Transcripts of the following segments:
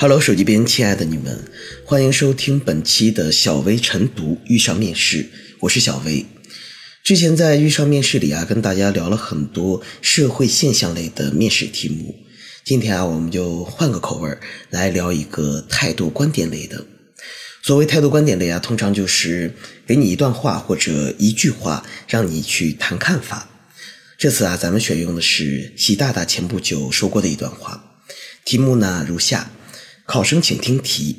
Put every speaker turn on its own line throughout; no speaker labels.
Hello，手机边亲爱的你们，欢迎收听本期的小薇晨读遇上面试，我是小薇。之前在遇上面试里啊，跟大家聊了很多社会现象类的面试题目。今天啊，我们就换个口味来聊一个态度观点类的。所谓态度观点类啊，通常就是给你一段话或者一句话，让你去谈看法。这次啊，咱们选用的是习大大前不久说过的一段话，题目呢如下。考生请听题：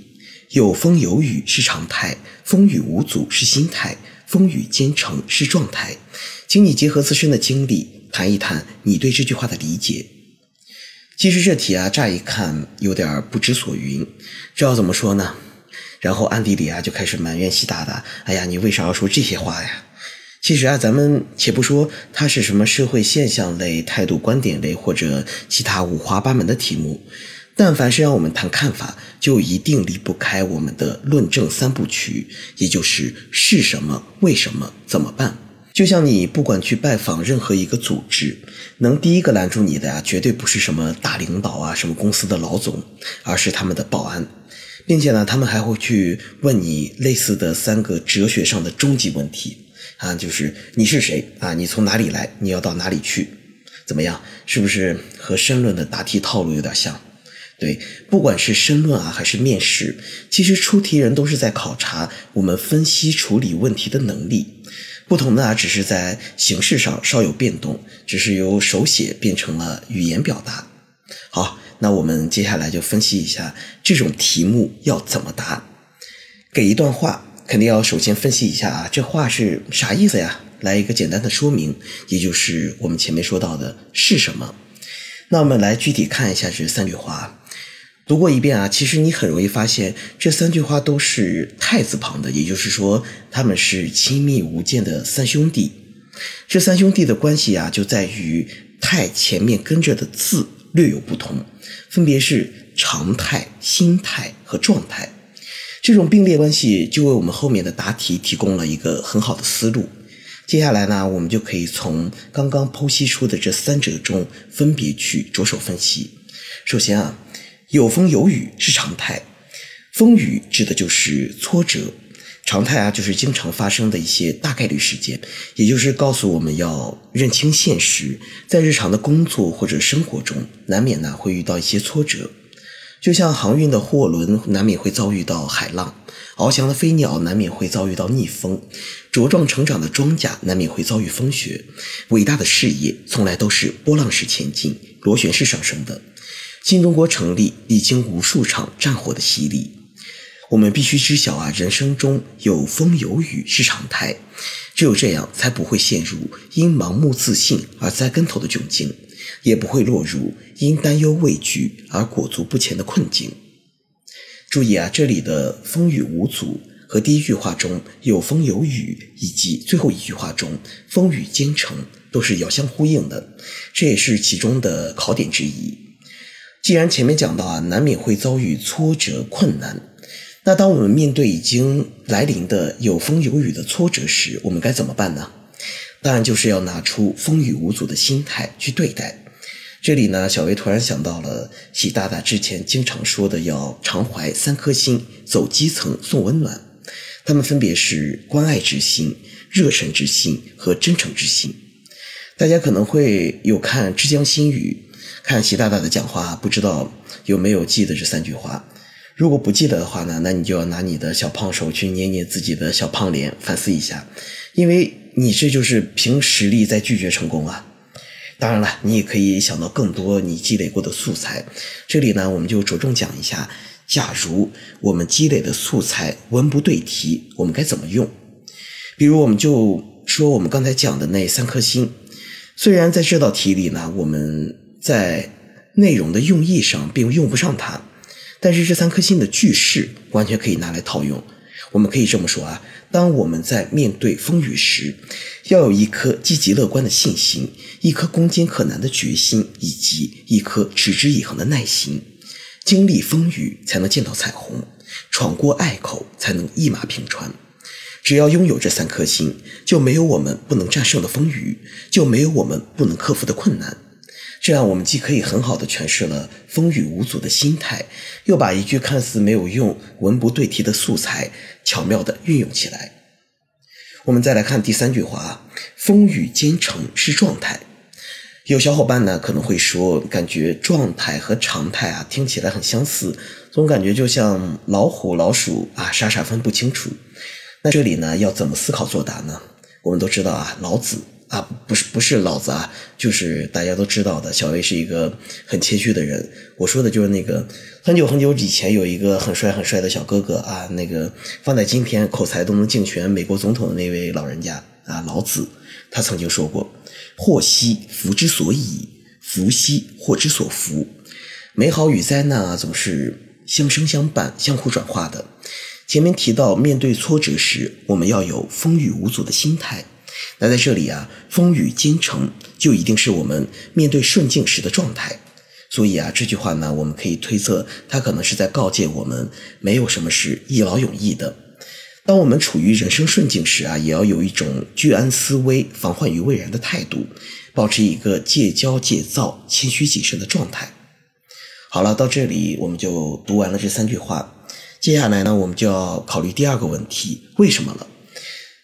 有风有雨是常态，风雨无阻是心态，风雨兼程是状态。请你结合自身的经历，谈一谈你对这句话的理解。其实这题啊，乍一看有点不知所云，这要怎么说呢？然后暗地里啊，就开始埋怨习大大：“哎呀，你为啥要说这些话呀？”其实啊，咱们且不说它是什么社会现象类、态度观点类或者其他五花八门的题目。但凡是让我们谈看法，就一定离不开我们的论证三部曲，也就是是什么、为什么、怎么办。就像你不管去拜访任何一个组织，能第一个拦住你的呀，绝对不是什么大领导啊、什么公司的老总，而是他们的保安，并且呢，他们还会去问你类似的三个哲学上的终极问题啊，就是你是谁啊？你从哪里来？你要到哪里去？怎么样？是不是和申论的答题套路有点像？对，不管是申论啊，还是面试，其实出题人都是在考察我们分析处理问题的能力。不同的啊，只是在形式上稍有变动，只是由手写变成了语言表达。好，那我们接下来就分析一下这种题目要怎么答。给一段话，肯定要首先分析一下啊，这话是啥意思呀？来一个简单的说明，也就是我们前面说到的是什么。那我们来具体看一下这三句话。读过一遍啊，其实你很容易发现这三句话都是太字旁的，也就是说他们是亲密无间的三兄弟。这三兄弟的关系啊，就在于太前面跟着的字略有不同，分别是常态、心态和状态。这种并列关系就为我们后面的答题提供了一个很好的思路。接下来呢，我们就可以从刚刚剖析出的这三者中分别去着手分析。首先啊。有风有雨是常态，风雨指的就是挫折，常态啊就是经常发生的一些大概率事件，也就是告诉我们要认清现实，在日常的工作或者生活中，难免呢会遇到一些挫折，就像航运的货轮难免会遭遇到海浪，翱翔的飞鸟难免会遭遇到逆风，茁壮成长的庄稼难免会遭遇风雪，伟大的事业从来都是波浪式前进，螺旋式上升的。新中国成立，历经无数场战火的洗礼，我们必须知晓啊，人生中有风有雨是常态，只有这样，才不会陷入因盲目自信而栽跟头的窘境，也不会落入因担忧畏惧而裹足不前的困境。注意啊，这里的风雨无阻和第一句话中有风有雨，以及最后一句话中风雨兼程，都是遥相呼应的，这也是其中的考点之一。既然前面讲到啊，难免会遭遇挫折困难，那当我们面对已经来临的有风有雨的挫折时，我们该怎么办呢？当然就是要拿出风雨无阻的心态去对待。这里呢，小薇突然想到了习大大之前经常说的，要常怀三颗心，走基层送温暖。他们分别是关爱之心、热忱之心和真诚之心。大家可能会有看《之江新语》。看习大大的讲话，不知道有没有记得这三句话？如果不记得的话呢，那你就要拿你的小胖手去捏捏自己的小胖脸，反思一下，因为你这就是凭实力在拒绝成功啊！当然了，你也可以想到更多你积累过的素材。这里呢，我们就着重讲一下，假如我们积累的素材文不对题，我们该怎么用？比如，我们就说我们刚才讲的那三颗星，虽然在这道题里呢，我们。在内容的用意上并用不上它，但是这三颗星的句式完全可以拿来套用。我们可以这么说啊：当我们在面对风雨时，要有一颗积极乐观的信心，一颗攻坚克难的决心，以及一颗持之以恒的耐心。经历风雨才能见到彩虹，闯过隘口才能一马平川。只要拥有这三颗星，就没有我们不能战胜的风雨，就没有我们不能克服的困难。这样我们既可以很好的诠释了风雨无阻的心态，又把一句看似没有用、文不对题的素材巧妙的运用起来。我们再来看第三句话：“风雨兼程是状态。”有小伙伴呢可能会说，感觉状态和常态啊听起来很相似，总感觉就像老虎、老鼠啊，傻傻分不清楚。那这里呢要怎么思考作答呢？我们都知道啊，老子。啊，不是不是老子啊，就是大家都知道的，小薇是一个很谦虚的人。我说的就是那个很久很久以前有一个很帅很帅的小哥哥啊，那个放在今天口才都能竞选美国总统的那位老人家啊，老子，他曾经说过：“祸兮福之所以，福兮祸之所伏。”美好与灾难啊，总是相生相伴、相互转化的。前面提到，面对挫折时，我们要有风雨无阻的心态。那在这里啊，风雨兼程就一定是我们面对顺境时的状态。所以啊，这句话呢，我们可以推测，它可能是在告诫我们，没有什么是一劳永逸的。当我们处于人生顺境时啊，也要有一种居安思危、防患于未然的态度，保持一个戒骄戒躁、谦虚谨慎的状态。好了，到这里我们就读完了这三句话。接下来呢，我们就要考虑第二个问题：为什么了？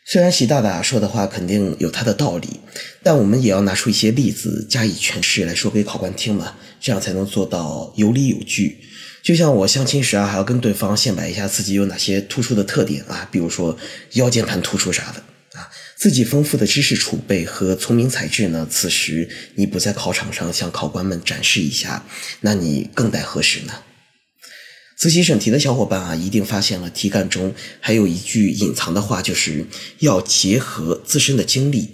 虽然习大大说的话肯定有他的道理，但我们也要拿出一些例子加以诠释来说给考官听嘛，这样才能做到有理有据。就像我相亲时啊，还要跟对方显摆一下自己有哪些突出的特点啊，比如说腰间盘突出啥的啊，自己丰富的知识储备和聪明才智呢，此时你不在考场上向考官们展示一下，那你更待何时呢？仔细审题的小伙伴啊，一定发现了题干中还有一句隐藏的话，就是要结合自身的经历。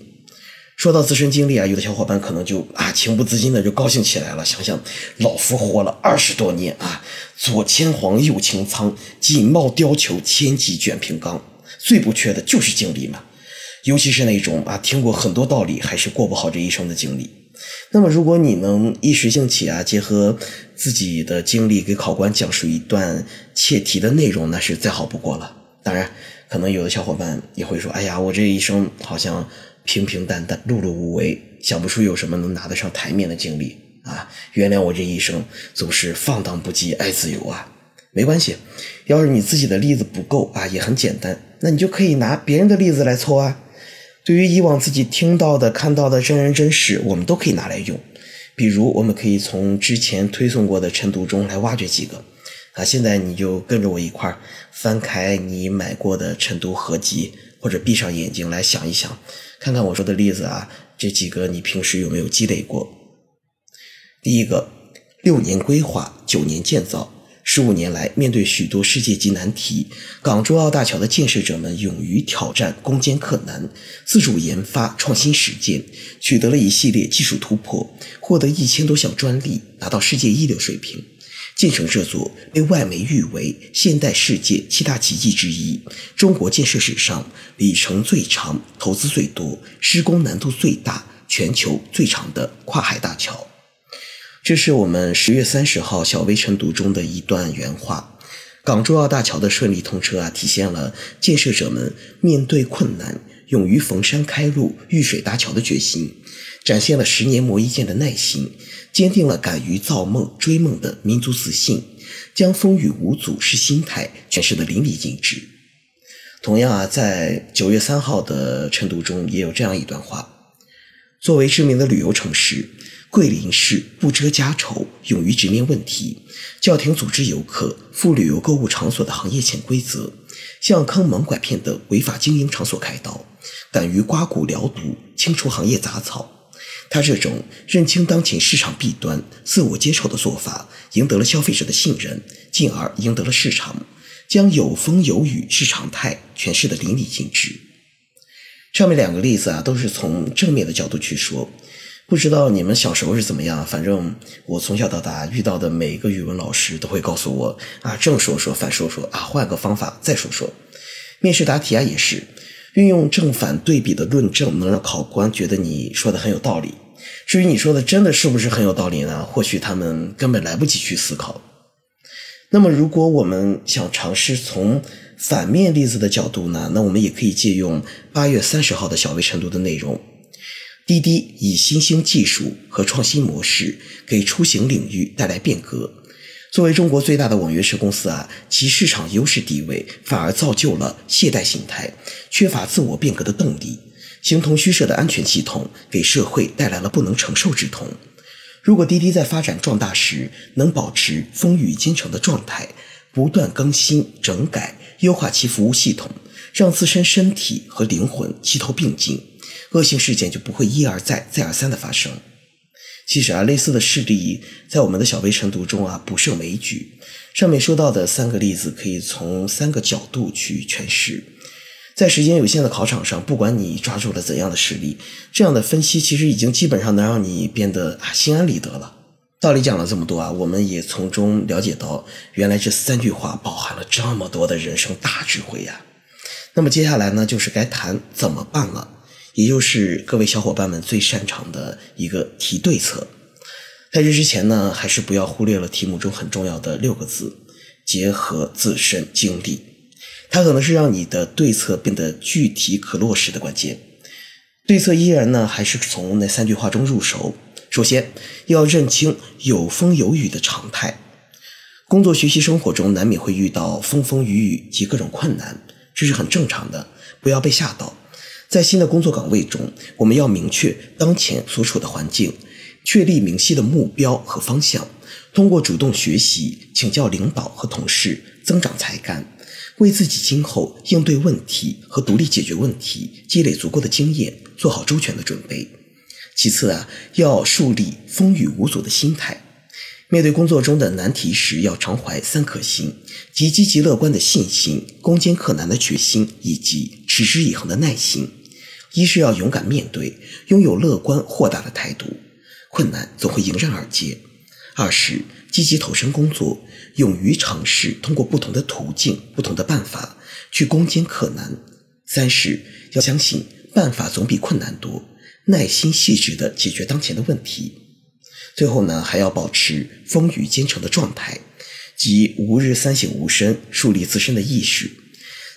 说到自身经历啊，有的小伙伴可能就啊情不自禁的就高兴起来了。想想老夫活了二十多年啊，左牵黄右擎苍，锦帽貂裘，千骑卷平冈，最不缺的就是经历嘛。尤其是那种啊听过很多道理还是过不好这一生的经历。那么，如果你能一时兴起啊，结合自己的经历给考官讲述一段切题的内容，那是再好不过了。当然，可能有的小伙伴也会说：“哎呀，我这一生好像平平淡淡、碌碌无为，想不出有什么能拿得上台面的经历啊！”原谅我这一生总是放荡不羁、爱自由啊。没关系，要是你自己的例子不够啊，也很简单，那你就可以拿别人的例子来凑啊。对于以往自己听到的、看到的真人真事，我们都可以拿来用。比如，我们可以从之前推送过的晨读中来挖掘几个。啊，现在你就跟着我一块儿翻开你买过的晨读合集，或者闭上眼睛来想一想，看看我说的例子啊，这几个你平时有没有积累过？第一个，六年规划，九年建造。十五年来，面对许多世界级难题，港珠澳大桥的建设者们勇于挑战、攻坚克难，自主研发、创新实践，取得了一系列技术突破，获得一千多项专利，达到世界一流水平。建成这座被外媒誉为现代世界七大奇迹之一、中国建设史上里程最长、投资最多、施工难度最大、全球最长的跨海大桥。这是我们十月三十号小微晨读中的一段原话。港珠澳大桥的顺利通车啊，体现了建设者们面对困难、勇于逢山开路、遇水搭桥的决心，展现了十年磨一剑的耐心，坚定了敢于造梦、追梦的民族自信，将风雨无阻是心态诠释的淋漓尽致。同样啊，在九月三号的晨读中也有这样一段话：作为知名的旅游城市。桂林市不遮家丑，勇于直面问题，叫停组织游客赴旅游购物场所的行业潜规则，向坑蒙拐骗的违法经营场所开刀，敢于刮骨疗毒，清除行业杂草。他这种认清当前市场弊端、自我接受的做法，赢得了消费者的信任，进而赢得了市场，将有风有雨是常态诠释的淋漓尽致。上面两个例子啊，都是从正面的角度去说。不知道你们小时候是怎么样，反正我从小到大遇到的每一个语文老师都会告诉我啊，正说说，反说说啊，换个方法再说说。面试答题啊也是，运用正反对比的论证，能让考官觉得你说的很有道理。至于你说的真的是不是很有道理呢？或许他们根本来不及去思考。那么，如果我们想尝试从反面例子的角度呢，那我们也可以借用八月三十号的小微晨读的内容。滴滴以新兴技术和创新模式给出行领域带来变革。作为中国最大的网约车公司啊，其市场优势地位反而造就了懈怠心态，缺乏自我变革的动力。形同虚设的安全系统给社会带来了不能承受之痛。如果滴滴在发展壮大时能保持风雨兼程的状态，不断更新整改、优化其服务系统，让自身身体和灵魂齐头并进。恶性事件就不会一而再、再而三的发生。其实啊，类似的事例在我们的小微晨读中啊不胜枚举。上面说到的三个例子，可以从三个角度去诠释。在时间有限的考场上，不管你抓住了怎样的实例，这样的分析其实已经基本上能让你变得啊心安理得了。道理讲了这么多啊，我们也从中了解到，原来这三句话包含了这么多的人生大智慧呀。那么接下来呢，就是该谈怎么办了。也就是各位小伙伴们最擅长的一个提对策。在这之前呢，还是不要忽略了题目中很重要的六个字：结合自身经历。它可能是让你的对策变得具体可落实的关键。对策依然呢，还是从那三句话中入手。首先要认清有风有雨的常态。工作、学习、生活中难免会遇到风风雨雨及各种困难，这是很正常的，不要被吓到。在新的工作岗位中，我们要明确当前所处的环境，确立明晰的目标和方向，通过主动学习、请教领导和同事，增长才干，为自己今后应对问题和独立解决问题积累足够的经验，做好周全的准备。其次啊，要树立风雨无阻的心态。面对工作中的难题时，要常怀三颗心，即积极乐观的信心、攻坚克难的决心以及持之以恒的耐心。一是要勇敢面对，拥有乐观豁达的态度，困难总会迎刃而解；二是积极投身工作，勇于尝试，通过不同的途径、不同的办法去攻坚克难；三是要相信办法总比困难多，耐心细致地解决当前的问题。最后呢，还要保持风雨兼程的状态，即吾日三省吾身，树立自身的意识。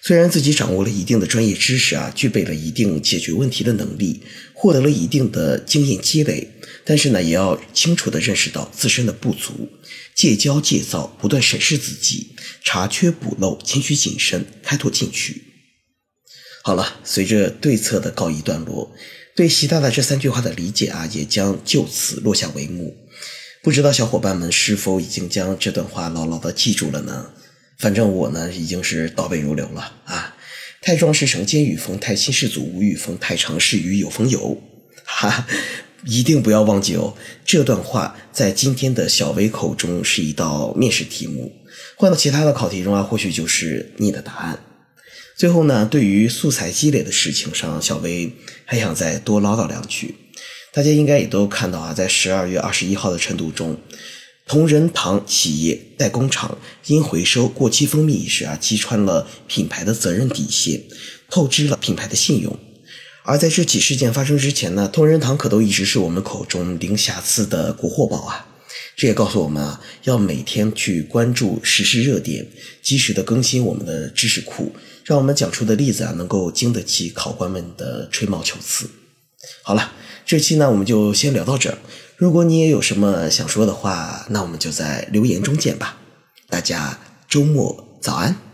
虽然自己掌握了一定的专业知识啊，具备了一定解决问题的能力，获得了一定的经验积累，但是呢，也要清楚地认识到自身的不足，戒骄戒躁，不断审视自己，查缺补漏，谦虚谨慎，开拓进取。好了，随着对策的告一段落，对习大大这三句话的理解啊，也将就此落下帷幕。不知道小伙伴们是否已经将这段话牢牢地记住了呢？反正我呢已经是倒背如流了啊！太壮是绳间雨风，太亲是祖无雨风，太长是雨有风有。哈，一定不要忘记哦！这段话在今天的小薇口中是一道面试题目，换到其他的考题中啊，或许就是你的答案。最后呢，对于素材积累的事情上，小薇还想再多唠叨两句。大家应该也都看到啊，在十二月二十一号的晨读中。同仁堂企业代工厂因回收过期蜂蜜一事啊，击穿了品牌的责任底线，透支了品牌的信用。而在这起事件发生之前呢，同仁堂可都一直是我们口中零瑕疵的国货宝啊。这也告诉我们啊，要每天去关注时事热点，及时的更新我们的知识库，让我们讲出的例子啊，能够经得起考官们的吹毛求疵。好了，这期呢，我们就先聊到这儿。如果你也有什么想说的话，那我们就在留言中见吧。大家周末早安。